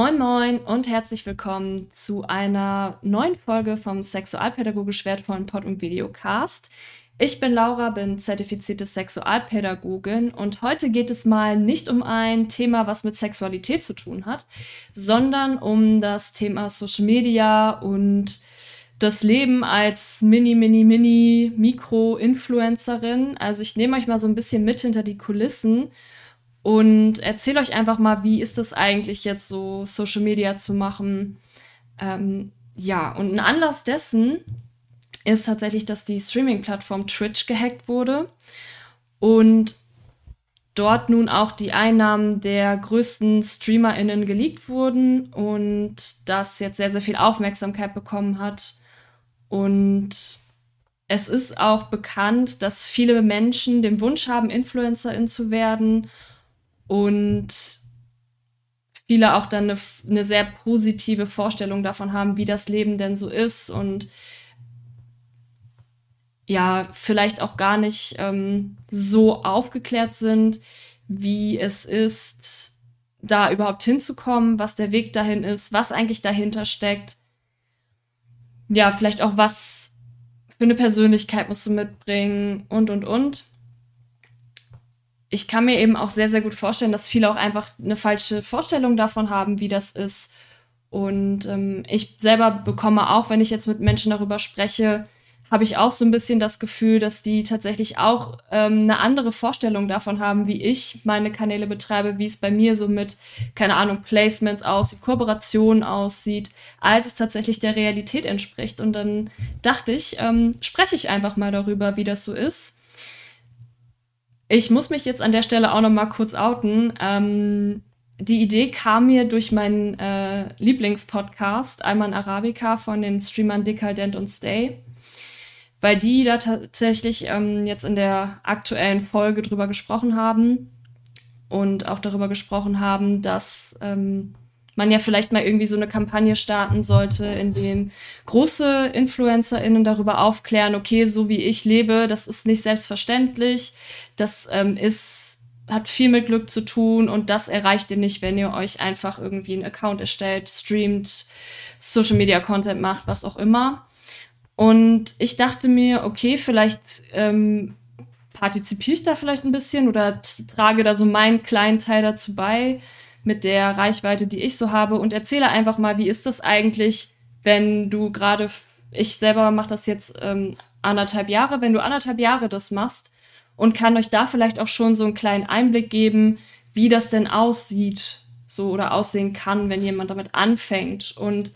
Moin Moin und herzlich willkommen zu einer neuen Folge vom Sexualpädagogisch wertvollen Pod- und Videocast. Ich bin Laura, bin zertifizierte Sexualpädagogin und heute geht es mal nicht um ein Thema, was mit Sexualität zu tun hat, sondern um das Thema Social Media und das Leben als Mini, Mini, Mini, Mikro-Influencerin. Also ich nehme euch mal so ein bisschen mit hinter die Kulissen und erzähle euch einfach mal, wie ist das eigentlich jetzt so, Social Media zu machen. Ähm, ja, und ein Anlass dessen ist tatsächlich, dass die Streaming-Plattform Twitch gehackt wurde und dort nun auch die Einnahmen der größten StreamerInnen geleakt wurden und das jetzt sehr, sehr viel Aufmerksamkeit bekommen hat. Und es ist auch bekannt, dass viele Menschen den Wunsch haben, InfluencerIn zu werden und viele auch dann eine, eine sehr positive Vorstellung davon haben, wie das Leben denn so ist und ja, vielleicht auch gar nicht ähm, so aufgeklärt sind, wie es ist, da überhaupt hinzukommen, was der Weg dahin ist, was eigentlich dahinter steckt. Ja, vielleicht auch was für eine Persönlichkeit musst du mitbringen und, und, und ich kann mir eben auch sehr, sehr gut vorstellen, dass viele auch einfach eine falsche Vorstellung davon haben, wie das ist. Und ähm, ich selber bekomme auch, wenn ich jetzt mit Menschen darüber spreche, habe ich auch so ein bisschen das Gefühl, dass die tatsächlich auch ähm, eine andere Vorstellung davon haben, wie ich meine Kanäle betreibe, wie es bei mir so mit, keine Ahnung, Placements aussieht, Kooperationen aussieht, als es tatsächlich der Realität entspricht. Und dann dachte ich, ähm, spreche ich einfach mal darüber, wie das so ist ich muss mich jetzt an der Stelle auch noch mal kurz outen. Ähm, die Idee kam mir durch meinen äh, Lieblingspodcast, Alman Arabica von den Streamern Decadent und Stay, weil die da tatsächlich ähm, jetzt in der aktuellen Folge drüber gesprochen haben und auch darüber gesprochen haben, dass ähm, man ja vielleicht mal irgendwie so eine Kampagne starten sollte, in dem große InfluencerInnen darüber aufklären, okay, so wie ich lebe, das ist nicht selbstverständlich, das ähm, ist, hat viel mit Glück zu tun und das erreicht ihr nicht, wenn ihr euch einfach irgendwie einen Account erstellt, streamt, Social Media Content macht, was auch immer. Und ich dachte mir, okay, vielleicht ähm, partizipiere ich da vielleicht ein bisschen oder trage da so meinen kleinen Teil dazu bei, mit der Reichweite, die ich so habe. Und erzähle einfach mal, wie ist das eigentlich, wenn du gerade, ich selber mache das jetzt ähm, anderthalb Jahre, wenn du anderthalb Jahre das machst und kann euch da vielleicht auch schon so einen kleinen Einblick geben, wie das denn aussieht, so oder aussehen kann, wenn jemand damit anfängt und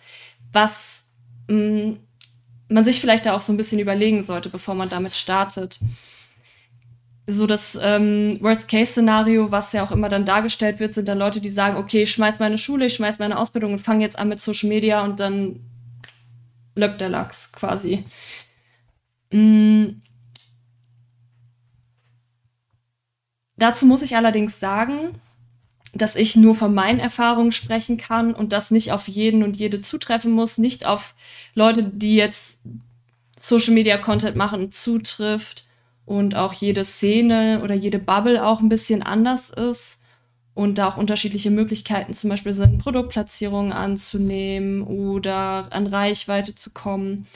was mh, mm, man sich vielleicht da auch so ein bisschen überlegen sollte, bevor man damit startet so das ähm, Worst-Case-Szenario, was ja auch immer dann dargestellt wird, sind dann Leute, die sagen, okay, ich schmeiß meine Schule, ich schmeiß meine Ausbildung und fange jetzt an mit Social Media und dann löppt der Lachs quasi. Mm. Dazu muss ich allerdings sagen, dass ich nur von meinen Erfahrungen sprechen kann und das nicht auf jeden und jede zutreffen muss, nicht auf Leute, die jetzt Social Media Content machen, zutrifft und auch jede Szene oder jede Bubble auch ein bisschen anders ist und da auch unterschiedliche Möglichkeiten zum Beispiel sind, Produktplatzierungen anzunehmen oder an Reichweite zu kommen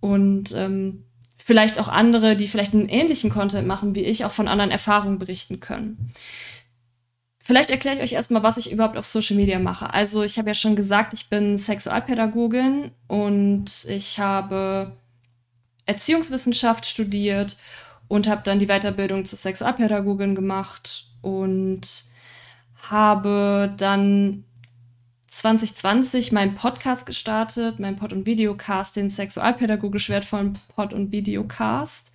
und ähm, vielleicht auch andere, die vielleicht einen ähnlichen Content machen wie ich, auch von anderen Erfahrungen berichten können. Vielleicht erkläre ich euch erstmal, was ich überhaupt auf Social Media mache. Also ich habe ja schon gesagt, ich bin Sexualpädagogin und ich habe Erziehungswissenschaft studiert und habe dann die Weiterbildung zur Sexualpädagogin gemacht und habe dann 2020 meinen Podcast gestartet, meinen Pod- und Videocast, den sexualpädagogisch wertvollen Pod- und Videocast.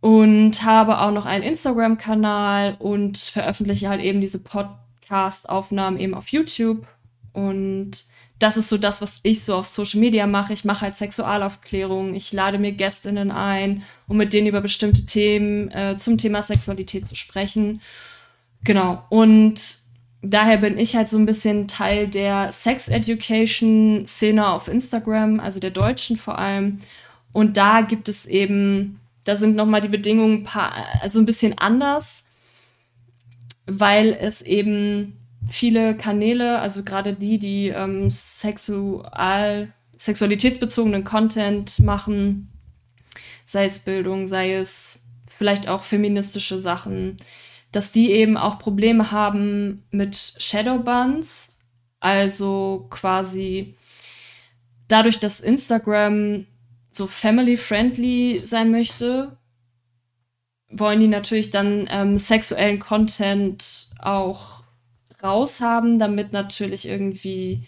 Und habe auch noch einen Instagram-Kanal und veröffentliche halt eben diese Podcast-Aufnahmen eben auf YouTube. Und das ist so das, was ich so auf Social Media mache. Ich mache halt Sexualaufklärung. Ich lade mir Gästinnen ein, um mit denen über bestimmte Themen äh, zum Thema Sexualität zu sprechen. Genau. Und daher bin ich halt so ein bisschen Teil der Sex Education Szene auf Instagram, also der deutschen vor allem. Und da gibt es eben, da sind nochmal die Bedingungen paar, also ein bisschen anders, weil es eben viele Kanäle, also gerade die, die ähm, sexual, sexualitätsbezogenen Content machen, sei es Bildung, sei es vielleicht auch feministische Sachen, dass die eben auch Probleme haben mit Shadowbans, also quasi dadurch, dass Instagram so family-friendly sein möchte, wollen die natürlich dann ähm, sexuellen Content auch raushaben, damit natürlich irgendwie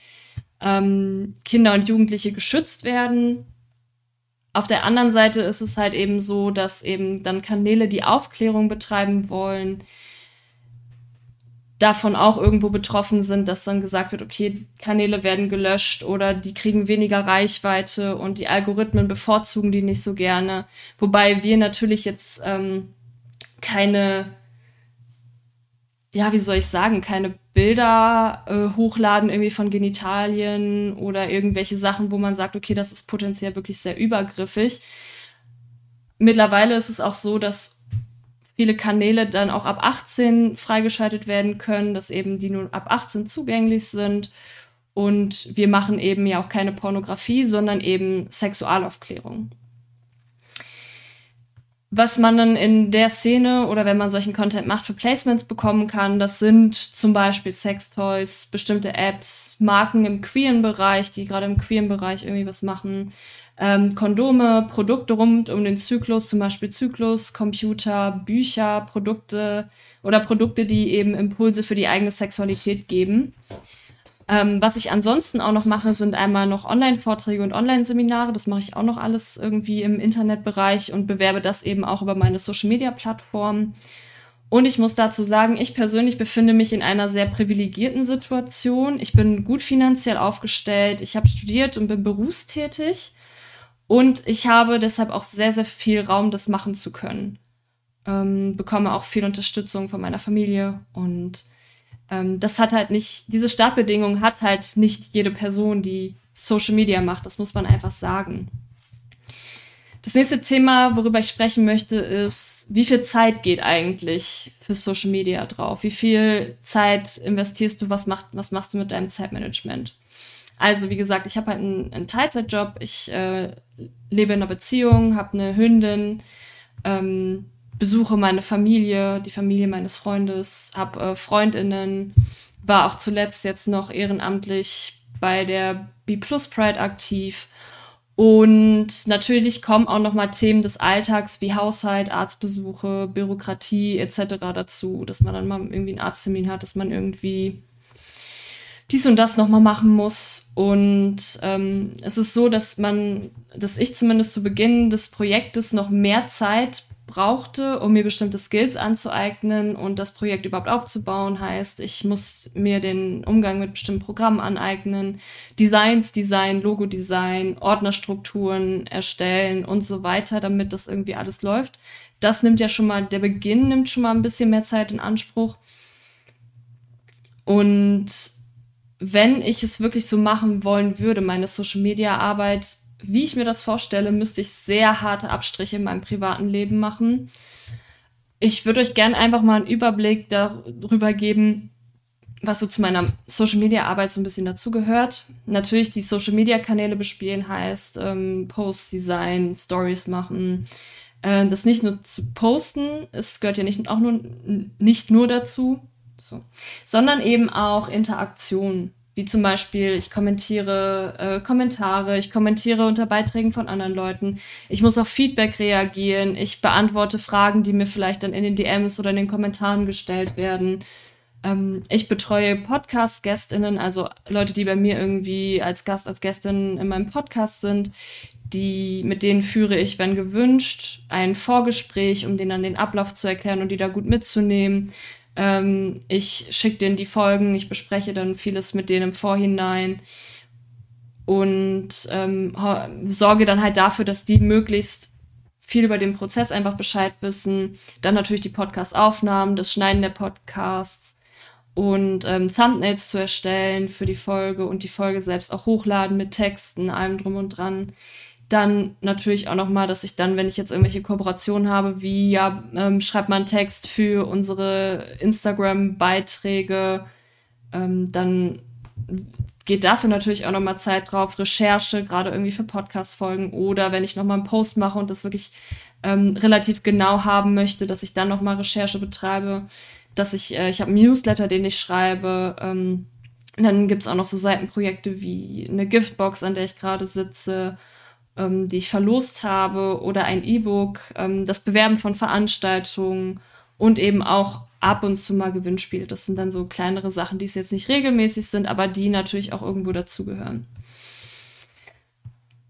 ähm, Kinder und Jugendliche geschützt werden. Auf der anderen Seite ist es halt eben so, dass eben dann Kanäle, die Aufklärung betreiben wollen, davon auch irgendwo betroffen sind, dass dann gesagt wird, okay, Kanäle werden gelöscht oder die kriegen weniger Reichweite und die Algorithmen bevorzugen die nicht so gerne. Wobei wir natürlich jetzt ähm, keine, ja, wie soll ich sagen, keine Bilder äh, hochladen irgendwie von Genitalien oder irgendwelche Sachen, wo man sagt, okay, das ist potenziell wirklich sehr übergriffig. Mittlerweile ist es auch so, dass viele Kanäle dann auch ab 18 freigeschaltet werden können, dass eben die nur ab 18 zugänglich sind. Und wir machen eben ja auch keine Pornografie, sondern eben Sexualaufklärung. Was man dann in der Szene oder wenn man solchen Content macht, für Placements bekommen kann, das sind zum Beispiel Sextoys, bestimmte Apps, Marken im queeren Bereich, die gerade im queeren Bereich irgendwie was machen, ähm, Kondome, Produkte rund um den Zyklus, zum Beispiel Zyklus, Computer, Bücher, Produkte oder Produkte, die eben Impulse für die eigene Sexualität geben. Ähm, was ich ansonsten auch noch mache, sind einmal noch Online-Vorträge und Online-Seminare. Das mache ich auch noch alles irgendwie im Internetbereich und bewerbe das eben auch über meine Social-Media-Plattform. Und ich muss dazu sagen, ich persönlich befinde mich in einer sehr privilegierten Situation. Ich bin gut finanziell aufgestellt. Ich habe studiert und bin berufstätig. Und ich habe deshalb auch sehr, sehr viel Raum, das machen zu können. Ähm, bekomme auch viel Unterstützung von meiner Familie und ähm, das hat halt nicht, diese Startbedingung hat halt nicht jede Person, die Social Media macht. Das muss man einfach sagen. Das nächste Thema, worüber ich sprechen möchte, ist, wie viel Zeit geht eigentlich für Social Media drauf? Wie viel Zeit investierst du? Was, macht, was machst du mit deinem Zeitmanagement? Also, wie gesagt, ich habe halt einen, einen Teilzeitjob. Ich äh, lebe in einer Beziehung, habe eine Hündin, ähm, besuche meine Familie, die Familie meines Freundes, habe äh, Freundinnen, war auch zuletzt jetzt noch ehrenamtlich bei der B Plus Pride aktiv. Und natürlich kommen auch noch mal Themen des Alltags wie Haushalt, Arztbesuche, Bürokratie etc. dazu, dass man dann mal irgendwie einen Arzttermin hat, dass man irgendwie dies und das noch mal machen muss. Und ähm, es ist so, dass man, dass ich zumindest zu Beginn des Projektes noch mehr Zeit brauchte, um mir bestimmte Skills anzueignen und das Projekt überhaupt aufzubauen. Heißt, ich muss mir den Umgang mit bestimmten Programmen aneignen, Designs, Design, Logo-Design, Ordnerstrukturen erstellen und so weiter, damit das irgendwie alles läuft. Das nimmt ja schon mal, der Beginn nimmt schon mal ein bisschen mehr Zeit in Anspruch. Und wenn ich es wirklich so machen wollen würde, meine Social-Media-Arbeit wie ich mir das vorstelle, müsste ich sehr harte Abstriche in meinem privaten Leben machen. Ich würde euch gerne einfach mal einen Überblick darüber geben, was so zu meiner Social Media Arbeit so ein bisschen dazugehört. Natürlich die Social Media Kanäle bespielen heißt ähm, Posts Design, Stories machen. Äh, das nicht nur zu posten, es gehört ja nicht auch nur nicht nur dazu, so, sondern eben auch Interaktion wie zum Beispiel, ich kommentiere äh, Kommentare, ich kommentiere unter Beiträgen von anderen Leuten, ich muss auf Feedback reagieren, ich beantworte Fragen, die mir vielleicht dann in den DMs oder in den Kommentaren gestellt werden. Ähm, ich betreue Podcast-GästInnen, also Leute, die bei mir irgendwie als Gast, als Gästin in meinem Podcast sind. Die, mit denen führe ich, wenn gewünscht, ein Vorgespräch, um denen dann den Ablauf zu erklären und die da gut mitzunehmen. Ähm, ich schicke denen die Folgen, ich bespreche dann vieles mit denen im Vorhinein und ähm, sorge dann halt dafür, dass die möglichst viel über den Prozess einfach Bescheid wissen. Dann natürlich die Podcast-Aufnahmen, das Schneiden der Podcasts und ähm, Thumbnails zu erstellen für die Folge und die Folge selbst auch hochladen mit Texten, allem drum und dran. Dann natürlich auch nochmal, dass ich dann, wenn ich jetzt irgendwelche Kooperationen habe, wie ja, ähm, schreibt man Text für unsere Instagram-Beiträge, ähm, dann geht dafür natürlich auch nochmal Zeit drauf, Recherche, gerade irgendwie für Podcast-Folgen oder wenn ich nochmal einen Post mache und das wirklich ähm, relativ genau haben möchte, dass ich dann nochmal Recherche betreibe, dass ich, äh, ich habe einen Newsletter, den ich schreibe, ähm, dann gibt's auch noch so Seitenprojekte wie eine Giftbox, an der ich gerade sitze, ähm, die ich verlost habe oder ein E-Book, ähm, das Bewerben von Veranstaltungen und eben auch ab und zu mal Gewinnspiele. Das sind dann so kleinere Sachen, die es jetzt nicht regelmäßig sind, aber die natürlich auch irgendwo dazugehören.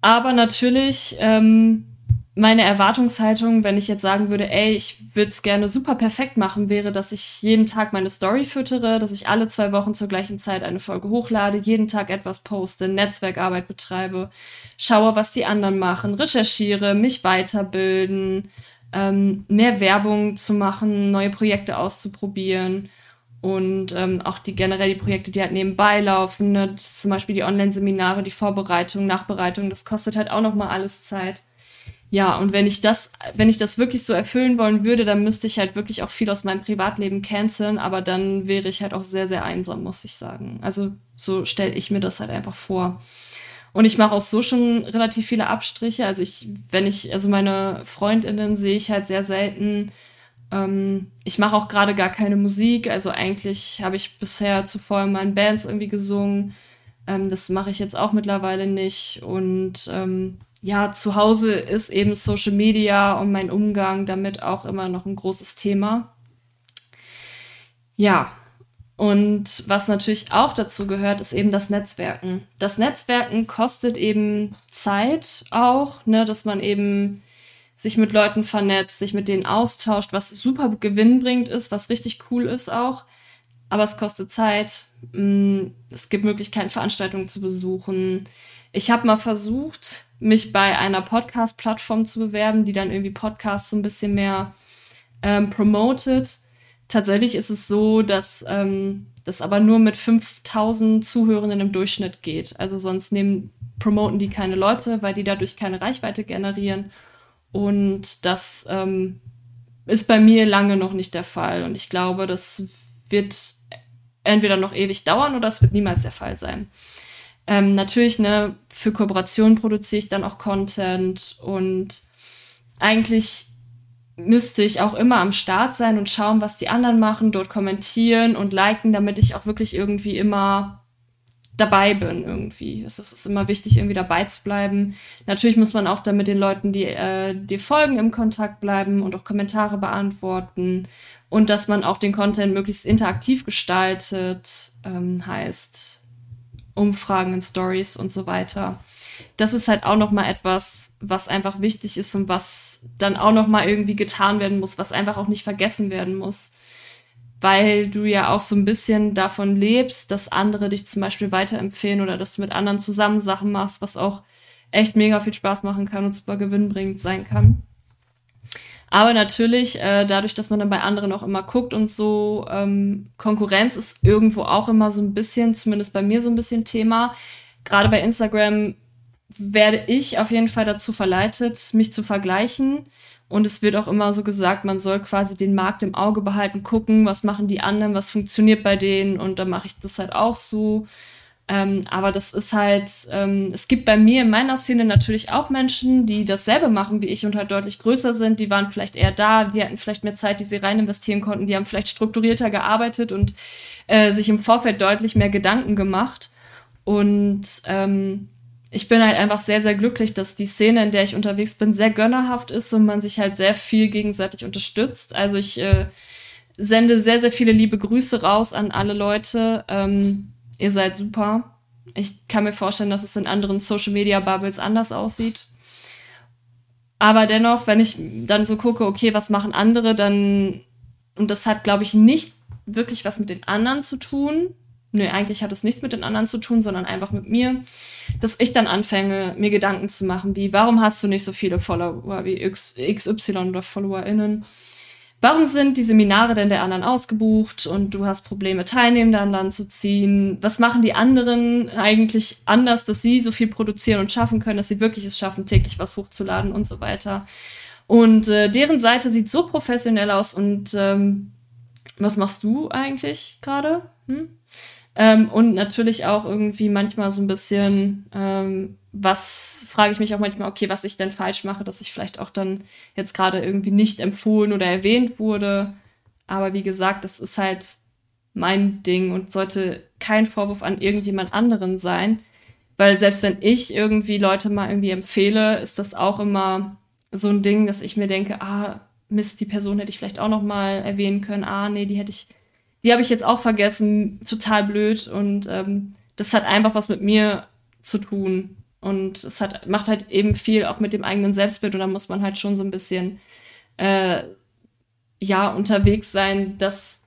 Aber natürlich ähm, meine Erwartungshaltung, wenn ich jetzt sagen würde, ey, ich würde es gerne super perfekt machen, wäre, dass ich jeden Tag meine Story füttere, dass ich alle zwei Wochen zur gleichen Zeit eine Folge hochlade, jeden Tag etwas poste, Netzwerkarbeit betreibe, schaue, was die anderen machen, recherchiere, mich weiterbilden, ähm, mehr Werbung zu machen, neue Projekte auszuprobieren und ähm, auch die generell die Projekte, die halt nebenbei laufen, ne? zum Beispiel die Online-Seminare, die Vorbereitung, Nachbereitung, das kostet halt auch noch mal alles Zeit. Ja, und wenn ich das, wenn ich das wirklich so erfüllen wollen würde, dann müsste ich halt wirklich auch viel aus meinem Privatleben canceln, aber dann wäre ich halt auch sehr, sehr einsam, muss ich sagen. Also so stelle ich mir das halt einfach vor. Und ich mache auch so schon relativ viele Abstriche. Also ich, wenn ich, also meine Freundinnen sehe ich halt sehr selten. Ähm, ich mache auch gerade gar keine Musik. Also eigentlich habe ich bisher zuvor in meinen Bands irgendwie gesungen. Ähm, das mache ich jetzt auch mittlerweile nicht. Und ähm, ja, zu Hause ist eben Social Media und mein Umgang damit auch immer noch ein großes Thema. Ja, und was natürlich auch dazu gehört, ist eben das Netzwerken. Das Netzwerken kostet eben Zeit auch, ne, dass man eben sich mit Leuten vernetzt, sich mit denen austauscht, was super gewinnbringend ist, was richtig cool ist auch. Aber es kostet Zeit. Mm, es gibt Möglichkeiten, Veranstaltungen zu besuchen. Ich habe mal versucht, mich bei einer Podcast-Plattform zu bewerben, die dann irgendwie Podcasts so ein bisschen mehr ähm, promotet Tatsächlich ist es so, dass ähm, das aber nur mit 5000 Zuhörenden im Durchschnitt geht. Also sonst nehmen, promoten die keine Leute, weil die dadurch keine Reichweite generieren. Und das ähm, ist bei mir lange noch nicht der Fall. Und ich glaube, das wird entweder noch ewig dauern oder es wird niemals der Fall sein. Ähm, natürlich, ne, für Kooperationen produziere ich dann auch Content und eigentlich müsste ich auch immer am Start sein und schauen, was die anderen machen, dort kommentieren und liken, damit ich auch wirklich irgendwie immer dabei bin irgendwie. Es ist immer wichtig, irgendwie dabei zu bleiben. Natürlich muss man auch dann mit den Leuten, die äh, die folgen, im Kontakt bleiben und auch Kommentare beantworten und dass man auch den Content möglichst interaktiv gestaltet, ähm, heißt Umfragen in Stories und so weiter das ist halt auch noch mal etwas, was einfach wichtig ist und was dann auch noch mal irgendwie getan werden muss, was einfach auch nicht vergessen werden muss, weil du ja auch so ein bisschen davon lebst, dass andere dich zum Beispiel weiterempfehlen oder dass du mit anderen zusammen Sachen machst, was auch echt mega viel Spaß machen kann und super gewinnbringend sein kann. Aber natürlich, äh, dadurch, dass man dann bei anderen auch immer guckt und so, ähm, Konkurrenz ist irgendwo auch immer so ein bisschen, zumindest bei mir so ein bisschen Thema. Gerade bei Instagram werde ich auf jeden Fall dazu verleitet, mich zu vergleichen. Und es wird auch immer so gesagt, man soll quasi den Markt im Auge behalten, gucken, was machen die anderen, was funktioniert bei denen. Und dann mache ich das halt auch so. Ähm, aber das ist halt, ähm, es gibt bei mir in meiner Szene natürlich auch Menschen, die dasselbe machen wie ich und halt deutlich größer sind. Die waren vielleicht eher da, die hatten vielleicht mehr Zeit, die sie rein investieren konnten, die haben vielleicht strukturierter gearbeitet und äh, sich im Vorfeld deutlich mehr Gedanken gemacht. Und ähm, ich bin halt einfach sehr, sehr glücklich, dass die Szene, in der ich unterwegs bin, sehr gönnerhaft ist und man sich halt sehr viel gegenseitig unterstützt. Also ich äh, sende sehr, sehr viele liebe Grüße raus an alle Leute. Ähm, ihr seid super. Ich kann mir vorstellen, dass es in anderen Social Media Bubbles anders aussieht. Aber dennoch, wenn ich dann so gucke, okay, was machen andere, dann, und das hat, glaube ich, nicht wirklich was mit den anderen zu tun, nee, eigentlich hat es nichts mit den anderen zu tun, sondern einfach mit mir, dass ich dann anfange, mir Gedanken zu machen, wie, warum hast du nicht so viele Follower wie XY oder FollowerInnen? Warum sind die Seminare denn der anderen ausgebucht und du hast Probleme, Teilnehmende an Land zu ziehen? Was machen die anderen eigentlich anders, dass sie so viel produzieren und schaffen können, dass sie wirklich es schaffen, täglich was hochzuladen und so weiter? Und äh, deren Seite sieht so professionell aus und ähm, was machst du eigentlich gerade? Hm? Ähm, und natürlich auch irgendwie manchmal so ein bisschen, ähm, was frage ich mich auch manchmal, okay, was ich denn falsch mache, dass ich vielleicht auch dann jetzt gerade irgendwie nicht empfohlen oder erwähnt wurde. Aber wie gesagt, das ist halt mein Ding und sollte kein Vorwurf an irgendjemand anderen sein. Weil selbst wenn ich irgendwie Leute mal irgendwie empfehle, ist das auch immer so ein Ding, dass ich mir denke, ah, Mist, die Person hätte ich vielleicht auch noch mal erwähnen können. Ah, nee, die hätte ich, die habe ich jetzt auch vergessen. Total blöd. Und ähm, das hat einfach was mit mir zu tun. Und es hat, macht halt eben viel auch mit dem eigenen Selbstbild. Und da muss man halt schon so ein bisschen, äh, ja, unterwegs sein, dass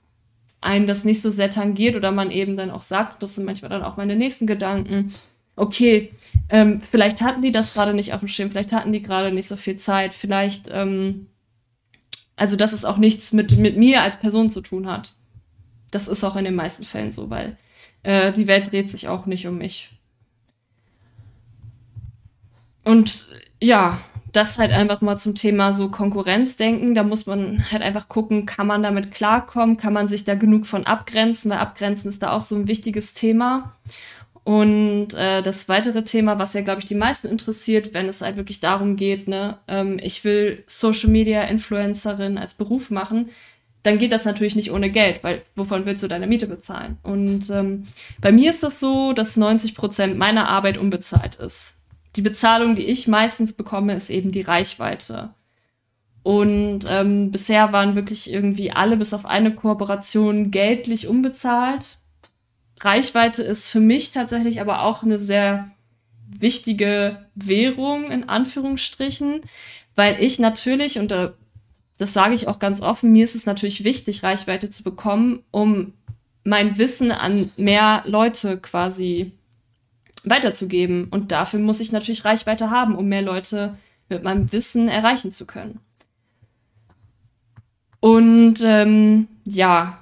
einen das nicht so sehr tangiert oder man eben dann auch sagt, das sind manchmal dann auch meine nächsten Gedanken, okay, ähm, vielleicht hatten die das gerade nicht auf dem Schirm, vielleicht hatten die gerade nicht so viel Zeit, vielleicht, ähm, also dass es auch nichts mit, mit mir als Person zu tun hat. Das ist auch in den meisten Fällen so, weil äh, die Welt dreht sich auch nicht um mich. Und ja, das halt einfach mal zum Thema so Konkurrenzdenken. Da muss man halt einfach gucken, kann man damit klarkommen, kann man sich da genug von abgrenzen, weil abgrenzen ist da auch so ein wichtiges Thema. Und äh, das weitere Thema, was ja, glaube ich, die meisten interessiert, wenn es halt wirklich darum geht, ne, ähm, ich will Social Media Influencerin als Beruf machen, dann geht das natürlich nicht ohne Geld, weil wovon willst du deine Miete bezahlen? Und ähm, bei mir ist das so, dass 90 Prozent meiner Arbeit unbezahlt ist. Die Bezahlung, die ich meistens bekomme, ist eben die Reichweite. Und ähm, bisher waren wirklich irgendwie alle bis auf eine Kooperation geldlich unbezahlt. Reichweite ist für mich tatsächlich aber auch eine sehr wichtige Währung in Anführungsstrichen, weil ich natürlich, und da, das sage ich auch ganz offen, mir ist es natürlich wichtig, Reichweite zu bekommen, um mein Wissen an mehr Leute quasi weiterzugeben. Und dafür muss ich natürlich Reichweite haben, um mehr Leute mit meinem Wissen erreichen zu können. Und ähm, ja,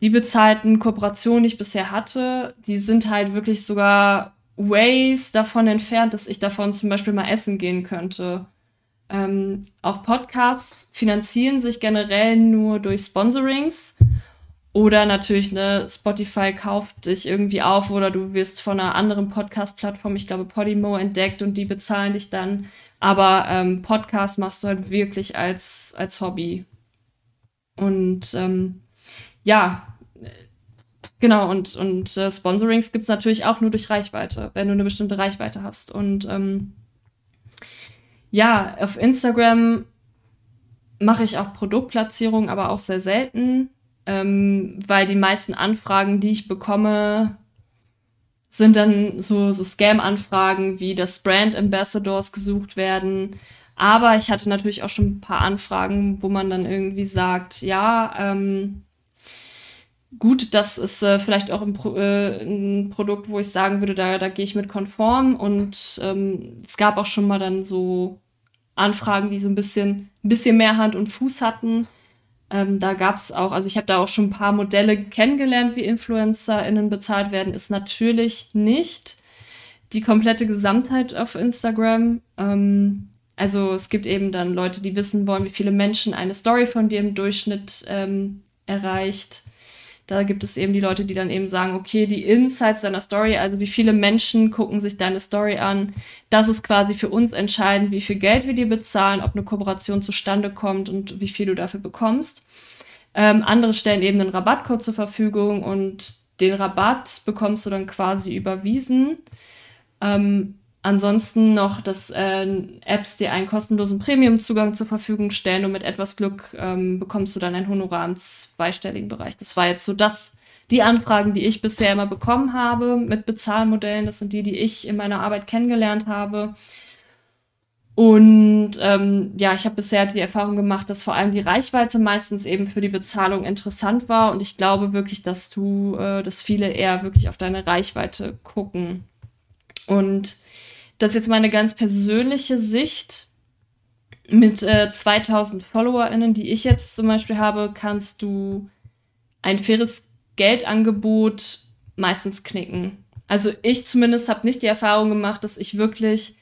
die bezahlten Kooperationen, die ich bisher hatte, die sind halt wirklich sogar ways davon entfernt, dass ich davon zum Beispiel mal essen gehen könnte. Ähm, auch Podcasts finanzieren sich generell nur durch Sponsorings. Oder natürlich, ne, Spotify kauft dich irgendwie auf oder du wirst von einer anderen Podcast-Plattform, ich glaube Podimo, entdeckt und die bezahlen dich dann. Aber ähm, Podcast machst du halt wirklich als, als Hobby. Und ähm, ja, Genau, und, und äh, Sponsorings gibt es natürlich auch nur durch Reichweite, wenn du eine bestimmte Reichweite hast. Und ähm, ja, auf Instagram mache ich auch Produktplatzierungen, aber auch sehr selten, ähm, weil die meisten Anfragen, die ich bekomme, sind dann so, so Scam-Anfragen, wie dass Brand Ambassadors gesucht werden. Aber ich hatte natürlich auch schon ein paar Anfragen, wo man dann irgendwie sagt, ja, ähm, gut, das ist äh, vielleicht auch ein, Pro äh, ein, Produkt, wo ich sagen würde, da, da gehe ich mit konform. Und ähm, es gab auch schon mal dann so Anfragen, die so ein bisschen, ein bisschen mehr Hand und Fuß hatten. Ähm, da gab es auch, also ich habe da auch schon ein paar Modelle kennengelernt, wie InfluencerInnen bezahlt werden, ist natürlich nicht die komplette Gesamtheit auf Instagram. Ähm, also es gibt eben dann Leute, die wissen wollen, wie viele Menschen eine Story von dir im Durchschnitt ähm, erreicht. Da gibt es eben die Leute, die dann eben sagen, okay, die Insights deiner Story, also wie viele Menschen gucken sich deine Story an, das ist quasi für uns entscheidend, wie viel Geld wir dir bezahlen, ob eine Kooperation zustande kommt und wie viel du dafür bekommst. Ähm, andere stellen eben einen Rabattcode zur Verfügung und den Rabatt bekommst du dann quasi überwiesen. Ähm, Ansonsten noch, dass äh, Apps dir einen kostenlosen Premium-Zugang zur Verfügung stellen und mit etwas Glück ähm, bekommst du dann ein Honorar im zweistelligen Bereich. Das war jetzt so das, die Anfragen, die ich bisher immer bekommen habe mit Bezahlmodellen. Das sind die, die ich in meiner Arbeit kennengelernt habe. Und ähm, ja, ich habe bisher die Erfahrung gemacht, dass vor allem die Reichweite meistens eben für die Bezahlung interessant war. Und ich glaube wirklich, dass du, äh, dass viele eher wirklich auf deine Reichweite gucken. Und das ist jetzt meine ganz persönliche Sicht. Mit äh, 2000 FollowerInnen, die ich jetzt zum Beispiel habe, kannst du ein faires Geldangebot meistens knicken. Also ich zumindest habe nicht die Erfahrung gemacht, dass ich wirklich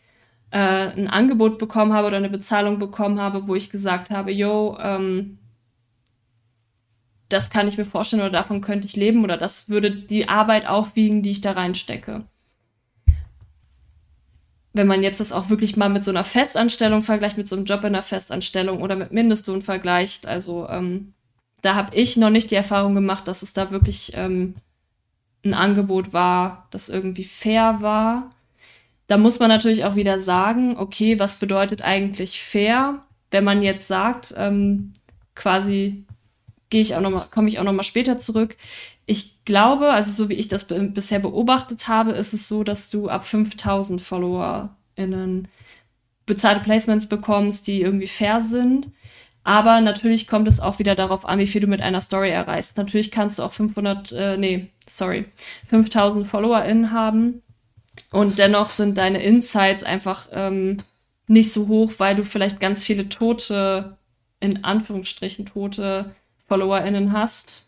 äh, ein Angebot bekommen habe oder eine Bezahlung bekommen habe, wo ich gesagt habe, yo, ähm, das kann ich mir vorstellen oder davon könnte ich leben oder das würde die Arbeit aufwiegen, die ich da reinstecke. Wenn man jetzt das auch wirklich mal mit so einer Festanstellung vergleicht, mit so einem Job in einer Festanstellung oder mit Mindestlohn vergleicht, also ähm, da habe ich noch nicht die Erfahrung gemacht, dass es da wirklich ähm, ein Angebot war, das irgendwie fair war. Da muss man natürlich auch wieder sagen, okay, was bedeutet eigentlich fair? Wenn man jetzt sagt, ähm, quasi gehe ich auch noch mal, komme ich auch noch mal später zurück. Ich glaube, also so wie ich das bisher beobachtet habe, ist es so, dass du ab 5000 FollowerInnen bezahlte Placements bekommst, die irgendwie fair sind. Aber natürlich kommt es auch wieder darauf an, wie viel du mit einer Story erreichst. Natürlich kannst du auch 500, äh, nee, sorry, 5000 FollowerInnen haben und dennoch sind deine Insights einfach ähm, nicht so hoch, weil du vielleicht ganz viele tote, in Anführungsstrichen tote FollowerInnen hast.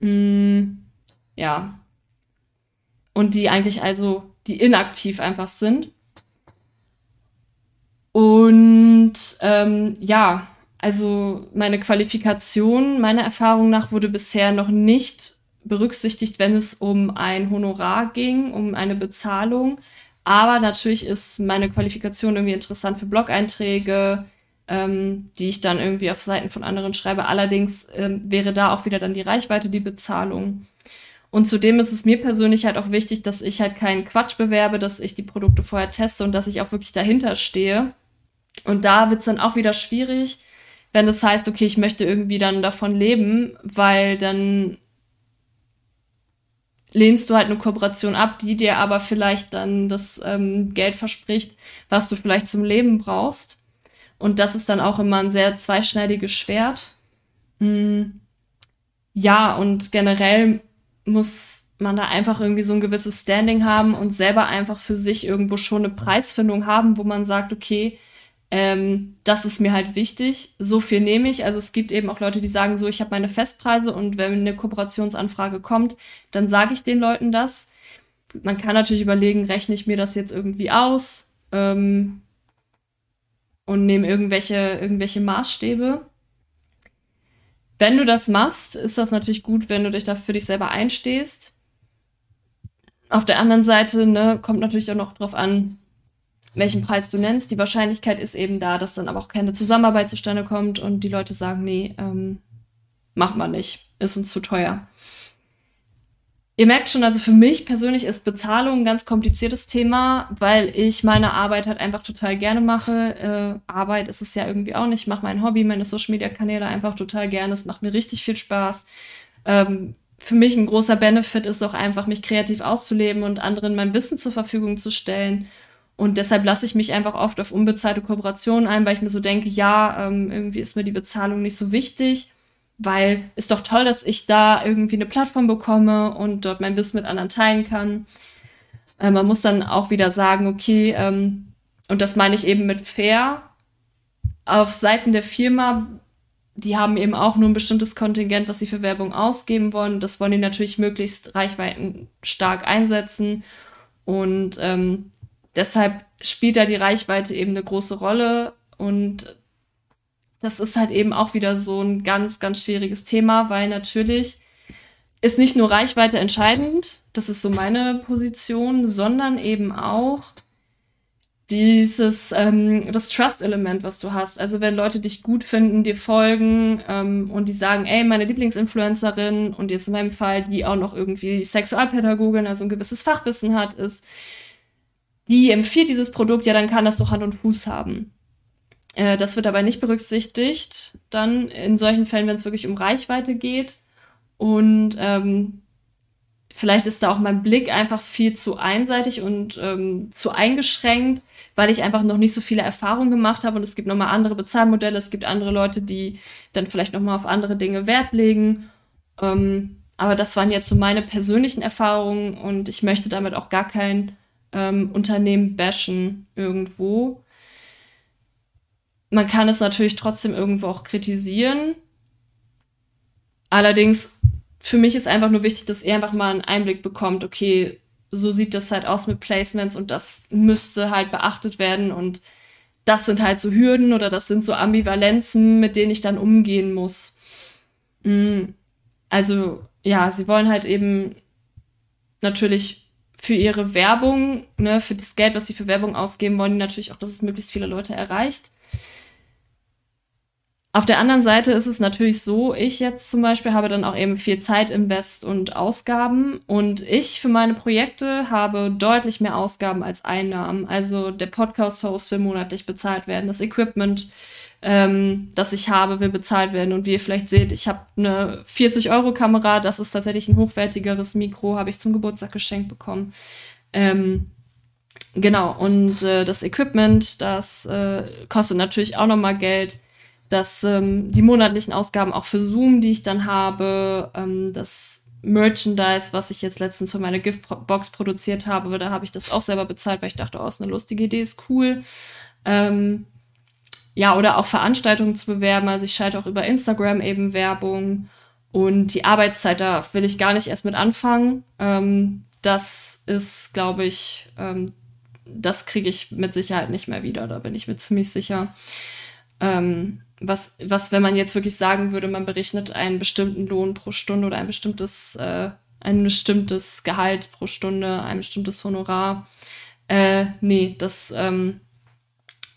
Mm, ja. Und die eigentlich also, die inaktiv einfach sind. Und ähm, ja, also meine Qualifikation, meiner Erfahrung nach, wurde bisher noch nicht berücksichtigt, wenn es um ein Honorar ging, um eine Bezahlung. Aber natürlich ist meine Qualifikation irgendwie interessant für Blog-Einträge, ähm, die ich dann irgendwie auf Seiten von anderen schreibe. Allerdings ähm, wäre da auch wieder dann die Reichweite, die Bezahlung. Und zudem ist es mir persönlich halt auch wichtig, dass ich halt keinen Quatsch bewerbe, dass ich die Produkte vorher teste und dass ich auch wirklich dahinter stehe. Und da wird es dann auch wieder schwierig, wenn das heißt, okay, ich möchte irgendwie dann davon leben, weil dann lehnst du halt eine Kooperation ab, die dir aber vielleicht dann das ähm, Geld verspricht, was du vielleicht zum Leben brauchst. Und das ist dann auch immer ein sehr zweischneidiges Schwert. Mm. Ja, und generell muss man da einfach irgendwie so ein gewisses Standing haben und selber einfach für sich irgendwo schon eine Preisfindung haben, wo man sagt, okay, ähm, das ist mir halt wichtig. So viel nehme ich. Also es gibt eben auch Leute, die sagen so, ich habe meine Festpreise und wenn eine Kooperationsanfrage kommt, dann sage ich den Leuten das. Man kann natürlich überlegen, rechne ich mir das jetzt irgendwie aus ähm, und nehme irgendwelche, irgendwelche Maßstäbe. Wenn du das machst, ist das natürlich gut, wenn du dich da für dich selber einstehst. Auf der anderen Seite ne, kommt natürlich auch noch drauf an, welchen Preis du nennst. Die Wahrscheinlichkeit ist eben da, dass dann aber auch keine Zusammenarbeit zustande kommt und die Leute sagen, nee, ähm, machen wir nicht, ist uns zu teuer. Ihr merkt schon, also für mich persönlich ist Bezahlung ein ganz kompliziertes Thema, weil ich meine Arbeit halt einfach total gerne mache. Äh, Arbeit ist es ja irgendwie auch nicht. Ich mache mein Hobby, meine Social Media Kanäle einfach total gerne. Es macht mir richtig viel Spaß. Ähm, für mich ein großer Benefit ist auch einfach, mich kreativ auszuleben und anderen mein Wissen zur Verfügung zu stellen und deshalb lasse ich mich einfach oft auf unbezahlte Kooperationen ein, weil ich mir so denke, ja, ähm, irgendwie ist mir die Bezahlung nicht so wichtig, weil ist doch toll, dass ich da irgendwie eine Plattform bekomme und dort mein Wissen mit anderen teilen kann. Äh, man muss dann auch wieder sagen, okay, ähm, und das meine ich eben mit fair, auf Seiten der Firma, die haben eben auch nur ein bestimmtes Kontingent, was sie für Werbung ausgeben wollen. Das wollen die natürlich möglichst reichweitenstark einsetzen. Und ähm, deshalb spielt da die Reichweite eben eine große Rolle und das ist halt eben auch wieder so ein ganz, ganz schwieriges Thema, weil natürlich ist nicht nur Reichweite entscheidend, das ist so meine Position, sondern eben auch dieses, ähm, das Trust-Element, was du hast. Also wenn Leute dich gut finden, dir folgen ähm, und die sagen, ey, meine Lieblingsinfluencerin und jetzt in meinem Fall, die auch noch irgendwie Sexualpädagogin, also ein gewisses Fachwissen hat, ist, die empfiehlt dieses Produkt, ja, dann kann das doch Hand und Fuß haben. Äh, das wird aber nicht berücksichtigt, dann in solchen Fällen, wenn es wirklich um Reichweite geht. Und ähm, vielleicht ist da auch mein Blick einfach viel zu einseitig und ähm, zu eingeschränkt, weil ich einfach noch nicht so viele Erfahrungen gemacht habe und es gibt nochmal andere Bezahlmodelle, es gibt andere Leute, die dann vielleicht nochmal auf andere Dinge Wert legen. Ähm, aber das waren jetzt so meine persönlichen Erfahrungen und ich möchte damit auch gar kein ähm, Unternehmen bashen irgendwo. Man kann es natürlich trotzdem irgendwo auch kritisieren. Allerdings, für mich ist einfach nur wichtig, dass ihr einfach mal einen Einblick bekommt, okay, so sieht das halt aus mit Placements und das müsste halt beachtet werden und das sind halt so Hürden oder das sind so Ambivalenzen, mit denen ich dann umgehen muss. Mm. also ja, sie wollen halt eben natürlich für ihre Werbung, ne, für das Geld, was sie für Werbung ausgeben, wollen die natürlich auch, dass es möglichst viele Leute erreicht. Auf der anderen Seite ist es natürlich so, ich jetzt zum Beispiel habe dann auch eben viel Zeit, Invest und Ausgaben und ich für meine Projekte habe deutlich mehr Ausgaben als Einnahmen. Also der Podcast-Host will monatlich bezahlt werden, das Equipment, ähm, das ich habe, will bezahlt werden und wie ihr vielleicht seht, ich habe eine 40-Euro-Kamera, das ist tatsächlich ein hochwertigeres Mikro, habe ich zum Geburtstag geschenkt bekommen. Ähm, genau, und äh, das Equipment, das äh, kostet natürlich auch nochmal Geld dass ähm, die monatlichen Ausgaben auch für Zoom, die ich dann habe, ähm, das Merchandise, was ich jetzt letztens für meine Giftbox produziert habe, da habe ich das auch selber bezahlt, weil ich dachte, oh, ist eine lustige Idee, ist cool. Ähm, ja, oder auch Veranstaltungen zu bewerben. Also ich schalte auch über Instagram eben Werbung. Und die Arbeitszeit, da will ich gar nicht erst mit anfangen. Ähm, das ist, glaube ich, ähm, das kriege ich mit Sicherheit nicht mehr wieder. Da bin ich mir ziemlich sicher. Ähm, was, was, wenn man jetzt wirklich sagen würde, man berechnet einen bestimmten Lohn pro Stunde oder ein bestimmtes, äh, ein bestimmtes Gehalt pro Stunde, ein bestimmtes Honorar. Äh, nee, das, ähm,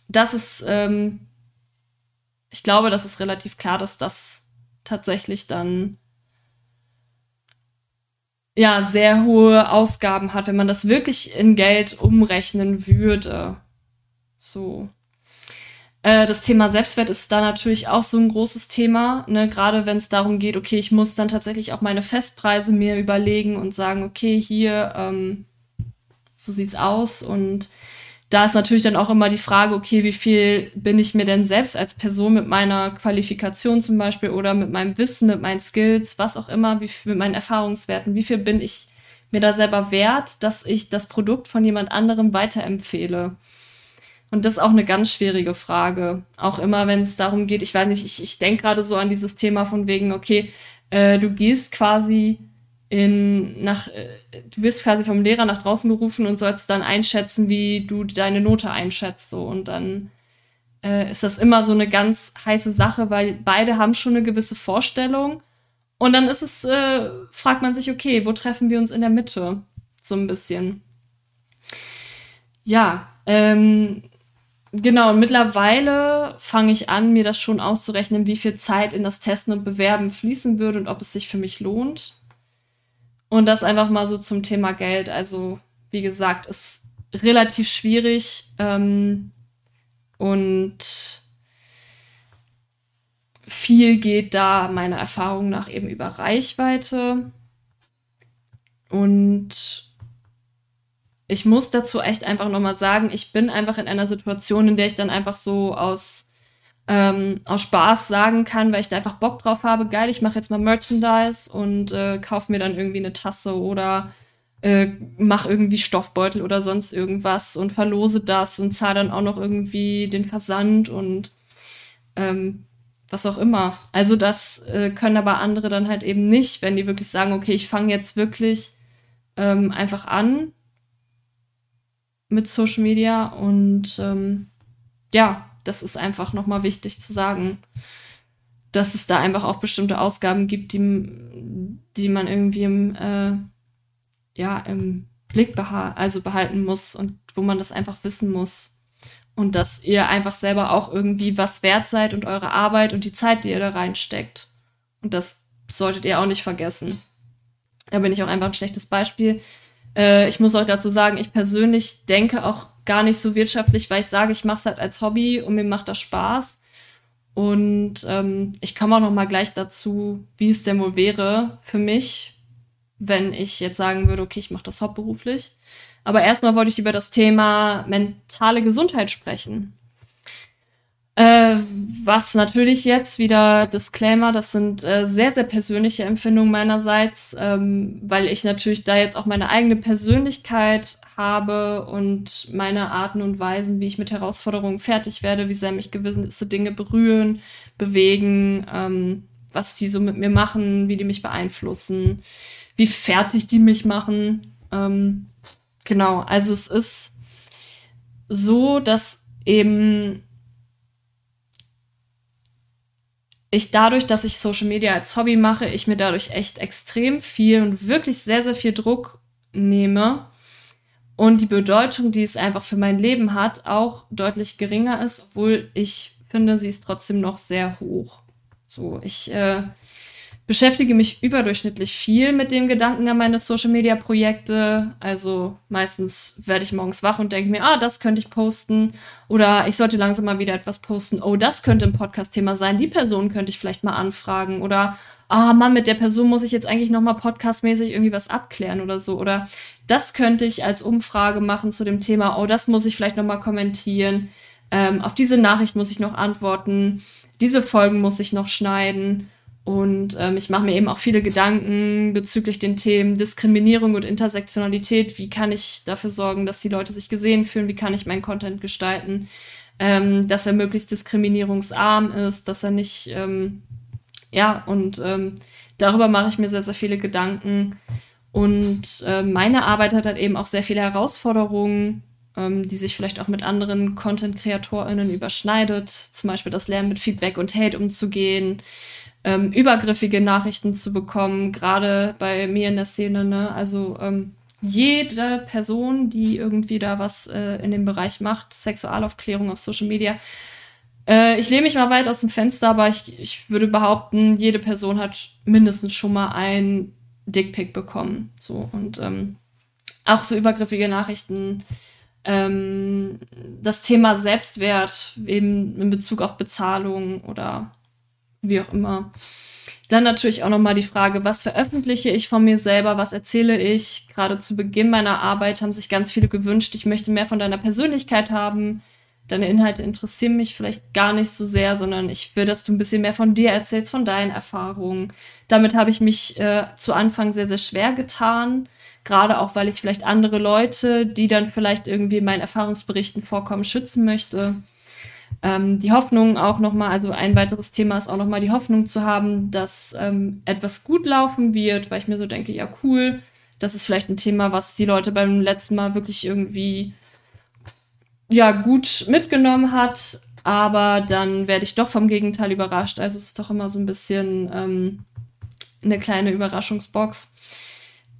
das ist, ähm, ich glaube, das ist relativ klar, dass das tatsächlich dann ja sehr hohe Ausgaben hat, wenn man das wirklich in Geld umrechnen würde. So. Äh, das Thema Selbstwert ist da natürlich auch so ein großes Thema, ne? gerade wenn es darum geht, okay, ich muss dann tatsächlich auch meine Festpreise mir überlegen und sagen, okay, hier, ähm, so sieht's aus. Und da ist natürlich dann auch immer die Frage, okay, wie viel bin ich mir denn selbst als Person mit meiner Qualifikation zum Beispiel oder mit meinem Wissen, mit meinen Skills, was auch immer, wie mit meinen Erfahrungswerten, wie viel bin ich mir da selber wert, dass ich das Produkt von jemand anderem weiterempfehle. Und das ist auch eine ganz schwierige Frage. Auch immer, wenn es darum geht, ich weiß nicht, ich, ich denke gerade so an dieses Thema von wegen, okay, äh, du gehst quasi in, nach, äh, du wirst quasi vom Lehrer nach draußen gerufen und sollst dann einschätzen, wie du deine Note einschätzt. So. Und dann äh, ist das immer so eine ganz heiße Sache, weil beide haben schon eine gewisse Vorstellung. Und dann ist es, äh, fragt man sich, okay, wo treffen wir uns in der Mitte? So ein bisschen. Ja, ähm, Genau, mittlerweile fange ich an, mir das schon auszurechnen, wie viel Zeit in das Testen und Bewerben fließen würde und ob es sich für mich lohnt. Und das einfach mal so zum Thema Geld. Also, wie gesagt, ist relativ schwierig ähm, und viel geht da meiner Erfahrung nach eben über Reichweite. Und ich muss dazu echt einfach nochmal sagen, ich bin einfach in einer Situation, in der ich dann einfach so aus, ähm, aus Spaß sagen kann, weil ich da einfach Bock drauf habe, geil, ich mache jetzt mal Merchandise und äh, kaufe mir dann irgendwie eine Tasse oder äh, mache irgendwie Stoffbeutel oder sonst irgendwas und verlose das und zahle dann auch noch irgendwie den Versand und ähm, was auch immer. Also das äh, können aber andere dann halt eben nicht, wenn die wirklich sagen, okay, ich fange jetzt wirklich ähm, einfach an mit Social Media und ähm, ja, das ist einfach nochmal wichtig zu sagen, dass es da einfach auch bestimmte Ausgaben gibt, die, die man irgendwie im, äh, ja, im Blick beha also behalten muss und wo man das einfach wissen muss. Und dass ihr einfach selber auch irgendwie was wert seid und eure Arbeit und die Zeit, die ihr da reinsteckt. Und das solltet ihr auch nicht vergessen. Da bin ich auch einfach ein schlechtes Beispiel. Äh, ich muss auch dazu sagen, ich persönlich denke auch gar nicht so wirtschaftlich, weil ich sage, ich mache es halt als Hobby und mir macht das Spaß. Und ähm, ich komme auch noch mal gleich dazu, wie es denn wohl wäre für mich, wenn ich jetzt sagen würde, okay, ich mache das hauptberuflich. Aber erstmal wollte ich über das Thema mentale Gesundheit sprechen. Äh, was natürlich jetzt wieder Disclaimer, das sind äh, sehr, sehr persönliche Empfindungen meinerseits, ähm, weil ich natürlich da jetzt auch meine eigene Persönlichkeit habe und meine Arten und Weisen, wie ich mit Herausforderungen fertig werde, wie sehr mich gewisse Dinge berühren, bewegen, ähm, was die so mit mir machen, wie die mich beeinflussen, wie fertig die mich machen. Ähm, genau, also es ist so, dass eben ich dadurch, dass ich Social Media als Hobby mache, ich mir dadurch echt extrem viel und wirklich sehr, sehr viel Druck nehme und die Bedeutung, die es einfach für mein Leben hat, auch deutlich geringer ist, obwohl ich finde, sie ist trotzdem noch sehr hoch. So, ich äh, beschäftige mich überdurchschnittlich viel mit dem Gedanken an meine Social-Media-Projekte. Also meistens werde ich morgens wach und denke mir, ah, das könnte ich posten. Oder ich sollte langsam mal wieder etwas posten. Oh, das könnte ein Podcast-Thema sein. Die Person könnte ich vielleicht mal anfragen. Oder, ah, Mann, mit der Person muss ich jetzt eigentlich noch mal podcastmäßig irgendwie was abklären oder so. Oder das könnte ich als Umfrage machen zu dem Thema. Oh, das muss ich vielleicht noch mal kommentieren. Ähm, auf diese Nachricht muss ich noch antworten. Diese Folgen muss ich noch schneiden. Und ähm, ich mache mir eben auch viele Gedanken bezüglich den Themen Diskriminierung und Intersektionalität. Wie kann ich dafür sorgen, dass die Leute sich gesehen fühlen? Wie kann ich meinen Content gestalten? Ähm, dass er möglichst diskriminierungsarm ist, dass er nicht, ähm, ja, und ähm, darüber mache ich mir sehr, sehr viele Gedanken. Und äh, meine Arbeit hat halt eben auch sehr viele Herausforderungen, ähm, die sich vielleicht auch mit anderen Content-KreatorInnen überschneidet. Zum Beispiel das Lernen mit Feedback und Hate umzugehen ähm, übergriffige Nachrichten zu bekommen, gerade bei mir in der Szene. Ne? Also ähm, jede Person, die irgendwie da was äh, in dem Bereich macht, Sexualaufklärung auf Social Media, äh, ich lehne mich mal weit aus dem Fenster, aber ich, ich würde behaupten, jede Person hat mindestens schon mal ein Dickpick bekommen. So und ähm, auch so übergriffige Nachrichten. Ähm, das Thema Selbstwert eben in Bezug auf Bezahlung oder wie auch immer. Dann natürlich auch nochmal die Frage, was veröffentliche ich von mir selber, was erzähle ich? Gerade zu Beginn meiner Arbeit haben sich ganz viele gewünscht, ich möchte mehr von deiner Persönlichkeit haben. Deine Inhalte interessieren mich vielleicht gar nicht so sehr, sondern ich will, dass du ein bisschen mehr von dir erzählst, von deinen Erfahrungen. Damit habe ich mich äh, zu Anfang sehr, sehr schwer getan. Gerade auch, weil ich vielleicht andere Leute, die dann vielleicht irgendwie in meinen Erfahrungsberichten vorkommen, schützen möchte. Ähm, die Hoffnung auch nochmal, also ein weiteres Thema ist auch nochmal die Hoffnung zu haben, dass ähm, etwas gut laufen wird, weil ich mir so denke, ja cool, das ist vielleicht ein Thema, was die Leute beim letzten Mal wirklich irgendwie ja gut mitgenommen hat, aber dann werde ich doch vom Gegenteil überrascht. Also es ist doch immer so ein bisschen ähm, eine kleine Überraschungsbox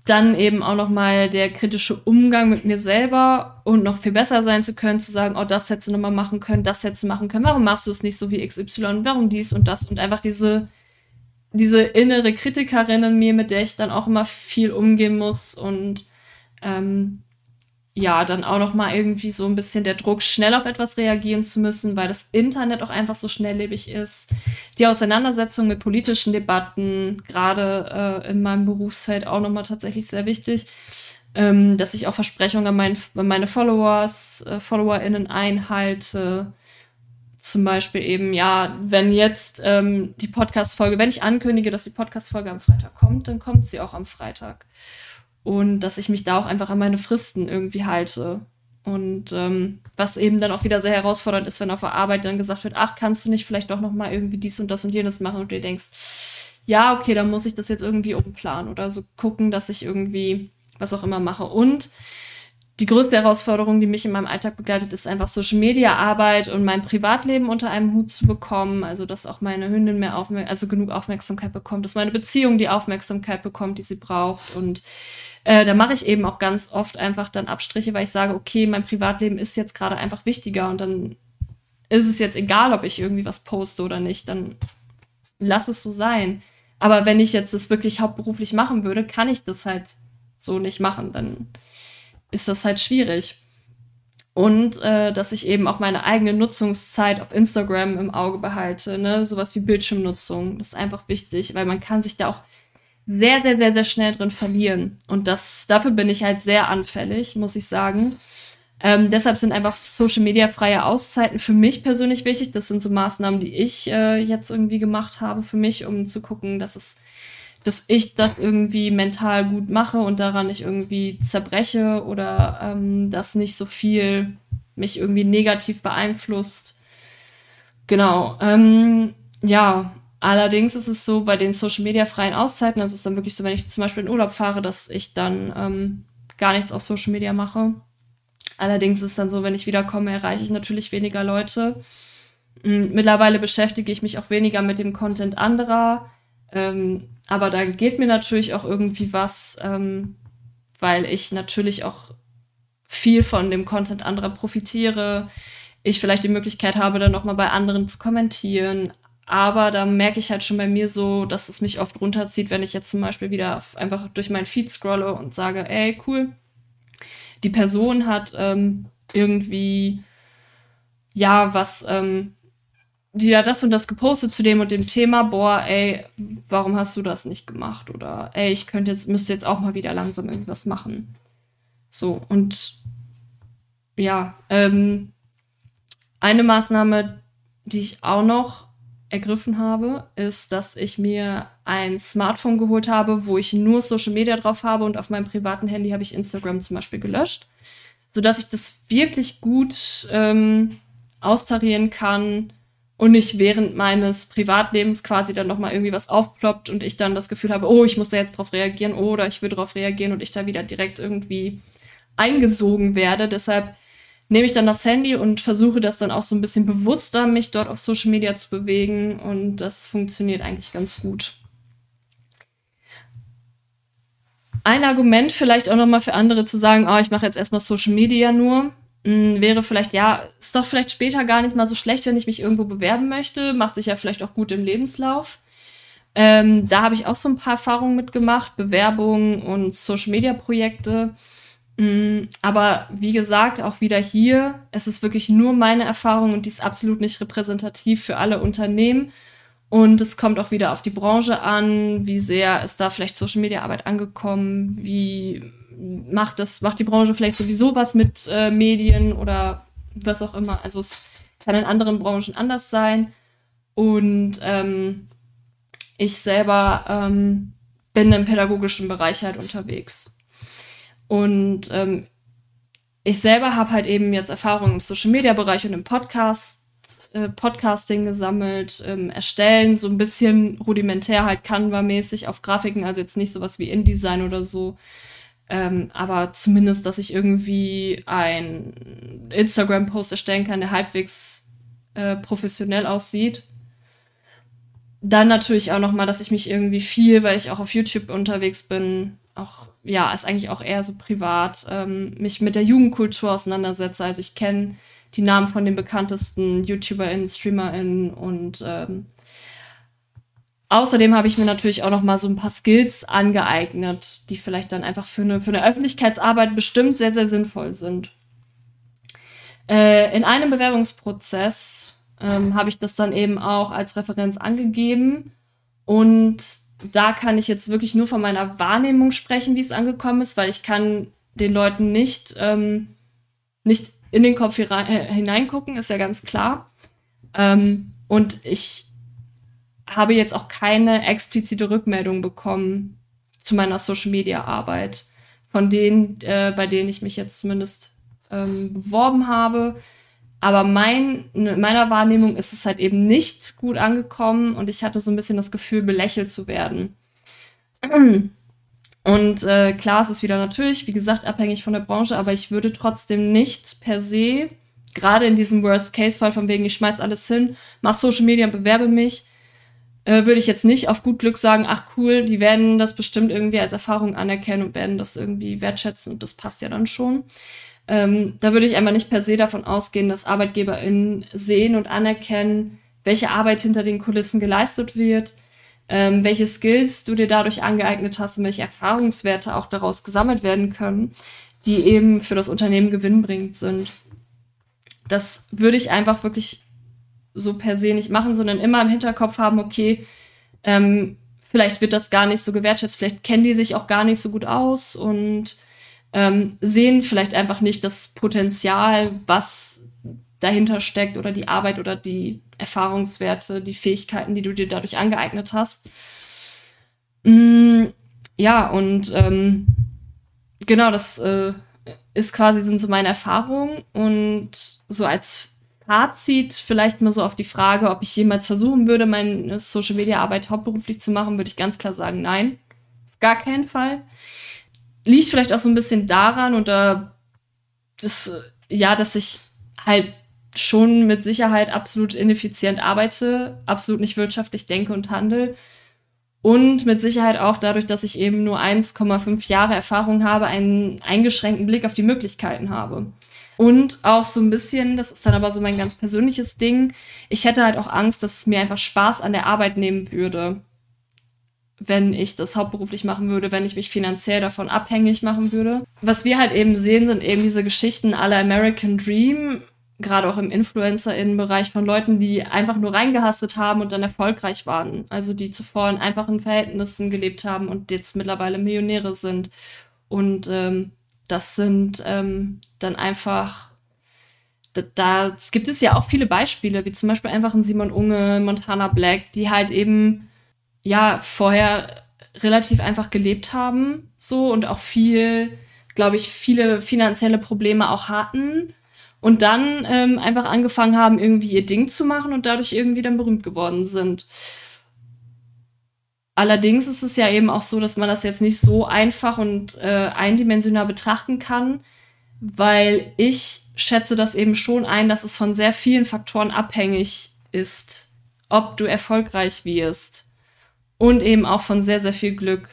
dann eben auch nochmal der kritische Umgang mit mir selber und noch viel besser sein zu können, zu sagen, oh, das hättest du nochmal machen können, das hättest du machen können, warum machst du es nicht so wie XY, warum dies und das? Und einfach diese, diese innere Kritikerin in mir, mit der ich dann auch immer viel umgehen muss und ähm, ja, dann auch noch mal irgendwie so ein bisschen der Druck, schnell auf etwas reagieren zu müssen, weil das Internet auch einfach so schnelllebig ist. Die Auseinandersetzung mit politischen Debatten, gerade äh, in meinem Berufsfeld auch noch mal tatsächlich sehr wichtig, ähm, dass ich auch Versprechungen an, mein, an meine Followers, äh, FollowerInnen einhalte. Zum Beispiel eben, ja, wenn jetzt ähm, die Podcast-Folge, wenn ich ankündige, dass die Podcast-Folge am Freitag kommt, dann kommt sie auch am Freitag und dass ich mich da auch einfach an meine Fristen irgendwie halte. Und ähm, was eben dann auch wieder sehr herausfordernd ist, wenn auf der Arbeit dann gesagt wird, ach, kannst du nicht vielleicht doch noch mal irgendwie dies und das und jenes machen und du denkst, ja, okay, dann muss ich das jetzt irgendwie umplanen oder so gucken, dass ich irgendwie was auch immer mache. Und die größte Herausforderung, die mich in meinem Alltag begleitet, ist einfach Social Media Arbeit und mein Privatleben unter einem Hut zu bekommen. Also, dass auch meine Hündin mehr Aufmer also genug Aufmerksamkeit bekommt, dass meine Beziehung die Aufmerksamkeit bekommt, die sie braucht und äh, da mache ich eben auch ganz oft einfach dann Abstriche, weil ich sage, okay, mein Privatleben ist jetzt gerade einfach wichtiger und dann ist es jetzt egal, ob ich irgendwie was poste oder nicht, dann lass es so sein. Aber wenn ich jetzt das wirklich hauptberuflich machen würde, kann ich das halt so nicht machen. Dann ist das halt schwierig. Und äh, dass ich eben auch meine eigene Nutzungszeit auf Instagram im Auge behalte, ne? Sowas wie Bildschirmnutzung. Das ist einfach wichtig, weil man kann sich da auch sehr, sehr, sehr, sehr schnell drin verlieren. Und das, dafür bin ich halt sehr anfällig, muss ich sagen. Ähm, deshalb sind einfach Social Media freie Auszeiten für mich persönlich wichtig. Das sind so Maßnahmen, die ich äh, jetzt irgendwie gemacht habe für mich, um zu gucken, dass es, dass ich das irgendwie mental gut mache und daran nicht irgendwie zerbreche oder ähm, das nicht so viel mich irgendwie negativ beeinflusst. Genau. Ähm, ja, Allerdings ist es so, bei den Social Media freien Auszeiten, also es ist dann wirklich so, wenn ich zum Beispiel in Urlaub fahre, dass ich dann ähm, gar nichts auf Social Media mache. Allerdings ist es dann so, wenn ich wiederkomme, erreiche ich natürlich weniger Leute. Hm, mittlerweile beschäftige ich mich auch weniger mit dem Content anderer. Ähm, aber da geht mir natürlich auch irgendwie was, ähm, weil ich natürlich auch viel von dem Content anderer profitiere. Ich vielleicht die Möglichkeit habe, dann nochmal bei anderen zu kommentieren. Aber da merke ich halt schon bei mir so, dass es mich oft runterzieht, wenn ich jetzt zum Beispiel wieder einfach durch meinen Feed scrolle und sage, ey, cool, die Person hat ähm, irgendwie, ja, was, ähm, die hat das und das gepostet zu dem und dem Thema, boah, ey, warum hast du das nicht gemacht? Oder ey, ich könnte jetzt, müsste jetzt auch mal wieder langsam irgendwas machen. So, und ja, ähm, eine Maßnahme, die ich auch noch ergriffen habe, ist, dass ich mir ein Smartphone geholt habe, wo ich nur Social Media drauf habe und auf meinem privaten Handy habe ich Instagram zum Beispiel gelöscht, sodass ich das wirklich gut ähm, austarieren kann und nicht während meines Privatlebens quasi dann nochmal irgendwie was aufploppt und ich dann das Gefühl habe, oh, ich muss da jetzt drauf reagieren oder ich will drauf reagieren und ich da wieder direkt irgendwie eingesogen werde. Deshalb nehme ich dann das Handy und versuche das dann auch so ein bisschen bewusster, mich dort auf Social Media zu bewegen. Und das funktioniert eigentlich ganz gut. Ein Argument vielleicht auch nochmal für andere zu sagen, oh, ich mache jetzt erstmal Social Media nur, mh, hm, wäre vielleicht, ja, ist doch vielleicht später gar nicht mal so schlecht, wenn ich mich irgendwo bewerben möchte. Macht sich ja vielleicht auch gut im Lebenslauf. Ähm, da habe ich auch so ein paar Erfahrungen mitgemacht, Bewerbungen und Social-Media-Projekte. Mm, aber wie gesagt, auch wieder hier, es ist wirklich nur meine Erfahrung und die ist absolut nicht repräsentativ für alle Unternehmen. Und es kommt auch wieder auf die Branche an, wie sehr ist da vielleicht Social Media Arbeit angekommen, wie macht das, macht die Branche vielleicht sowieso was mit äh, Medien oder was auch immer. Also es kann in anderen Branchen anders sein. Und ähm, ich selber ähm, bin im pädagogischen Bereich halt unterwegs. Und ähm, ich selber habe halt eben jetzt Erfahrungen im Social-Media-Bereich und im Podcast, äh, Podcasting gesammelt, ähm, erstellen, so ein bisschen rudimentär halt Canva-mäßig auf Grafiken, also jetzt nicht sowas wie InDesign oder so. Ähm, aber zumindest, dass ich irgendwie ein Instagram-Post erstellen kann, der halbwegs äh, professionell aussieht. Dann natürlich auch noch mal, dass ich mich irgendwie viel, weil ich auch auf YouTube unterwegs bin, auch, ja, ist eigentlich auch eher so privat, ähm, mich mit der Jugendkultur auseinandersetze. Also ich kenne die Namen von den bekanntesten YouTuberInnen, StreamerInnen und ähm, außerdem habe ich mir natürlich auch noch mal so ein paar Skills angeeignet, die vielleicht dann einfach für eine, für eine Öffentlichkeitsarbeit bestimmt sehr, sehr sinnvoll sind. Äh, in einem Bewerbungsprozess ähm, habe ich das dann eben auch als Referenz angegeben und da kann ich jetzt wirklich nur von meiner Wahrnehmung sprechen, wie es angekommen ist, weil ich kann den Leuten nicht, ähm, nicht in den Kopf äh, hineingucken, ist ja ganz klar. Ähm, und ich habe jetzt auch keine explizite Rückmeldung bekommen zu meiner Social-Media-Arbeit, von denen, äh, bei denen ich mich jetzt zumindest ähm, beworben habe. Aber mein, in meiner Wahrnehmung ist es halt eben nicht gut angekommen und ich hatte so ein bisschen das Gefühl, belächelt zu werden. Und äh, klar, es ist wieder natürlich, wie gesagt, abhängig von der Branche, aber ich würde trotzdem nicht per se, gerade in diesem Worst-Case-Fall, von wegen, ich schmeiß alles hin, mach Social Media und bewerbe mich, äh, würde ich jetzt nicht auf gut Glück sagen, ach cool, die werden das bestimmt irgendwie als Erfahrung anerkennen und werden das irgendwie wertschätzen und das passt ja dann schon. Ähm, da würde ich einfach nicht per se davon ausgehen, dass ArbeitgeberInnen sehen und anerkennen, welche Arbeit hinter den Kulissen geleistet wird, ähm, welche Skills du dir dadurch angeeignet hast und welche Erfahrungswerte auch daraus gesammelt werden können, die eben für das Unternehmen gewinnbringend sind. Das würde ich einfach wirklich so per se nicht machen, sondern immer im Hinterkopf haben, okay, ähm, vielleicht wird das gar nicht so gewertschätzt, vielleicht kennen die sich auch gar nicht so gut aus und ähm, sehen vielleicht einfach nicht das Potenzial, was dahinter steckt oder die Arbeit oder die Erfahrungswerte, die Fähigkeiten, die du dir dadurch angeeignet hast. Mm, ja, und ähm, genau, das äh, ist quasi, sind so meine Erfahrungen und so als Fazit vielleicht mal so auf die Frage, ob ich jemals versuchen würde, meine Social Media Arbeit hauptberuflich zu machen, würde ich ganz klar sagen, nein. Auf gar keinen Fall liegt vielleicht auch so ein bisschen daran oder das, ja, dass ich halt schon mit Sicherheit absolut ineffizient arbeite, absolut nicht wirtschaftlich denke und handle. Und mit Sicherheit auch dadurch, dass ich eben nur 1,5 Jahre Erfahrung habe, einen eingeschränkten Blick auf die Möglichkeiten habe. Und auch so ein bisschen, das ist dann aber so mein ganz persönliches Ding, ich hätte halt auch Angst, dass es mir einfach Spaß an der Arbeit nehmen würde, wenn ich das hauptberuflich machen würde, wenn ich mich finanziell davon abhängig machen würde. Was wir halt eben sehen, sind eben diese Geschichten aller American Dream, gerade auch im Influencer-Innenbereich von Leuten, die einfach nur reingehastet haben und dann erfolgreich waren. Also die zuvor in einfachen Verhältnissen gelebt haben und jetzt mittlerweile Millionäre sind. Und ähm, das sind ähm, dann einfach, da, da gibt es ja auch viele Beispiele, wie zum Beispiel einfach ein Simon Unge, Montana Black, die halt eben ja vorher relativ einfach gelebt haben, so und auch viel, glaube ich, viele finanzielle Probleme auch hatten und dann ähm, einfach angefangen haben, irgendwie ihr Ding zu machen und dadurch irgendwie dann berühmt geworden sind. Allerdings ist es ja eben auch so, dass man das jetzt nicht so einfach und äh, eindimensional betrachten kann, weil ich schätze das eben schon ein, dass es von sehr vielen Faktoren abhängig ist, ob du erfolgreich wirst. Und eben auch von sehr, sehr viel Glück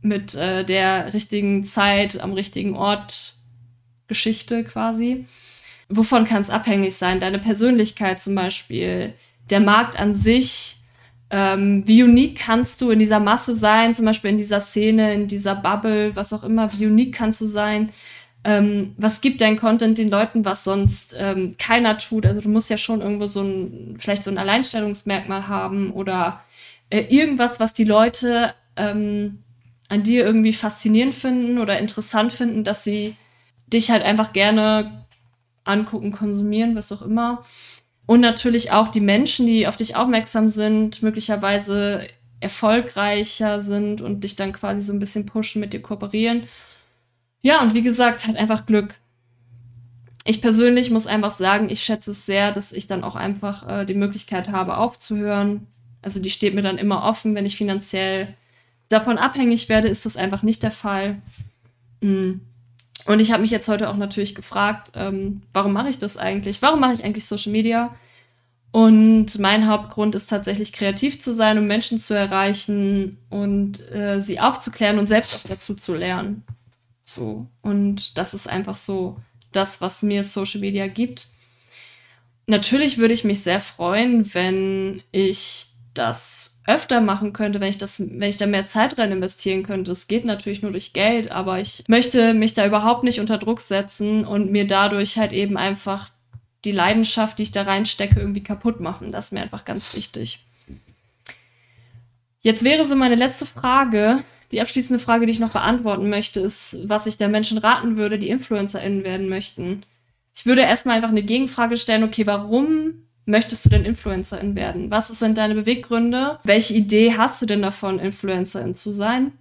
mit äh, der richtigen Zeit am richtigen Ort Geschichte quasi wovon kann es abhängig sein? Deine Persönlichkeit zum Beispiel, der Markt an sich, ähm, wie unique kannst du in dieser Masse sein, zum Beispiel in dieser Szene, in dieser Bubble, was auch immer, wie unique kannst du sein? Ähm, was gibt dein Content den Leuten, was sonst ähm, keiner tut? Also du musst ja schon irgendwo so ein, vielleicht so ein Alleinstellungsmerkmal haben oder äh, irgendwas, was die Leute ähm, an dir irgendwie faszinierend finden oder interessant finden, dass sie dich halt einfach gerne angucken, konsumieren, was auch immer. Und natürlich auch die Menschen, die auf dich aufmerksam sind, möglicherweise erfolgreicher sind und dich dann quasi so ein bisschen pushen, mit dir kooperieren. Ja, und wie gesagt, halt einfach Glück. Ich persönlich muss einfach sagen, ich schätze es sehr, dass ich dann auch einfach äh, die Möglichkeit habe, aufzuhören. Also die steht mir dann immer offen, wenn ich finanziell davon abhängig werde, ist das einfach nicht der Fall. Mhm. Und ich habe mich jetzt heute auch natürlich gefragt, ähm, warum mache ich das eigentlich? Warum mache ich eigentlich Social Media? Und mein Hauptgrund ist tatsächlich kreativ zu sein, um Menschen zu erreichen und äh, sie aufzuklären und selbst auch dazu zu lernen. So. Und das ist einfach so das, was mir Social Media gibt. Natürlich würde ich mich sehr freuen, wenn ich das öfter machen könnte, wenn ich das, wenn ich da mehr Zeit rein investieren könnte. Das geht natürlich nur durch Geld, aber ich möchte mich da überhaupt nicht unter Druck setzen und mir dadurch halt eben einfach die Leidenschaft, die ich da reinstecke, irgendwie kaputt machen. Das ist mir einfach ganz wichtig. Jetzt wäre so meine letzte Frage, die abschließende Frage, die ich noch beantworten möchte, ist, was ich der Menschen raten würde, die InfluencerInnen werden möchten. Ich würde erstmal einfach eine Gegenfrage stellen, okay, warum möchtest du denn Influencerin werden? Was sind deine Beweggründe? Welche Idee hast du denn davon, Influencerin zu sein?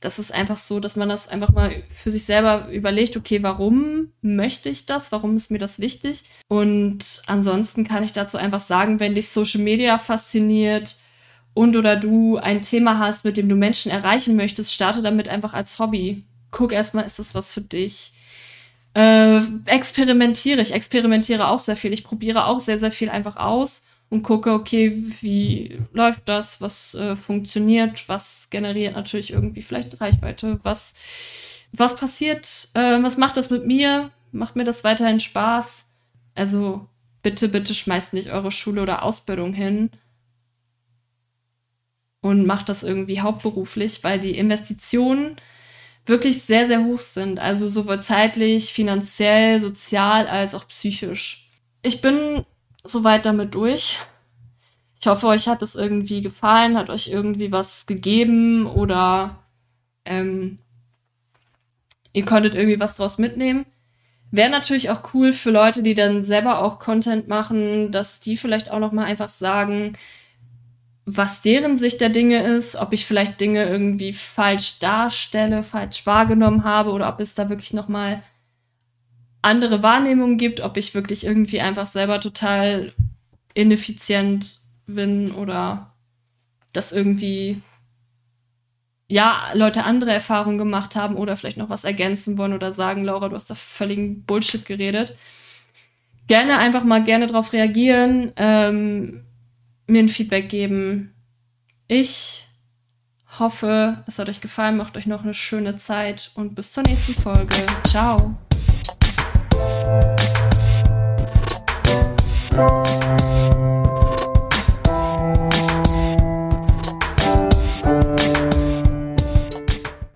Das ist einfach so, dass man das einfach mal für sich selber überlegt, okay, warum möchte ich das? Warum ist mir das wichtig? Und ansonsten kann ich dazu einfach sagen, wenn dich Social Media fasziniert und oder du ein Thema hast, mit dem du Menschen erreichen möchtest, starte damit einfach als Hobby. Guck erstmal, ist das was für dich? Äh, experimentiere. Ich experimentiere auch sehr viel. Ich probiere auch sehr, sehr viel einfach aus und gucke, okay, wie läuft das, was äh, funktioniert, was generiert natürlich irgendwie vielleicht Reichweite, was, was passiert, äh, was macht das mit mir, macht mir das weiterhin Spaß. Also bitte, bitte schmeißt nicht eure Schule oder Ausbildung hin und macht das irgendwie hauptberuflich, weil die Investitionen wirklich sehr, sehr hoch sind. Also sowohl zeitlich, finanziell, sozial als auch psychisch. Ich bin soweit damit durch. Ich hoffe, euch hat es irgendwie gefallen, hat euch irgendwie was gegeben oder ähm, ihr konntet irgendwie was draus mitnehmen. Wäre natürlich auch cool für Leute, die dann selber auch Content machen, dass die vielleicht auch noch mal einfach sagen, was deren Sicht der Dinge ist, ob ich vielleicht Dinge irgendwie falsch darstelle, falsch wahrgenommen habe oder ob es da wirklich noch mal andere Wahrnehmungen gibt, ob ich wirklich irgendwie einfach selber total ineffizient bin oder dass irgendwie ja, Leute andere Erfahrungen gemacht haben oder vielleicht noch was ergänzen wollen oder sagen, Laura, du hast da völligen Bullshit geredet. Gerne einfach mal gerne darauf reagieren, ähm, mir ein Feedback geben. Ich hoffe, es hat euch gefallen, macht euch noch eine schöne Zeit und bis zur nächsten Folge. Ciao.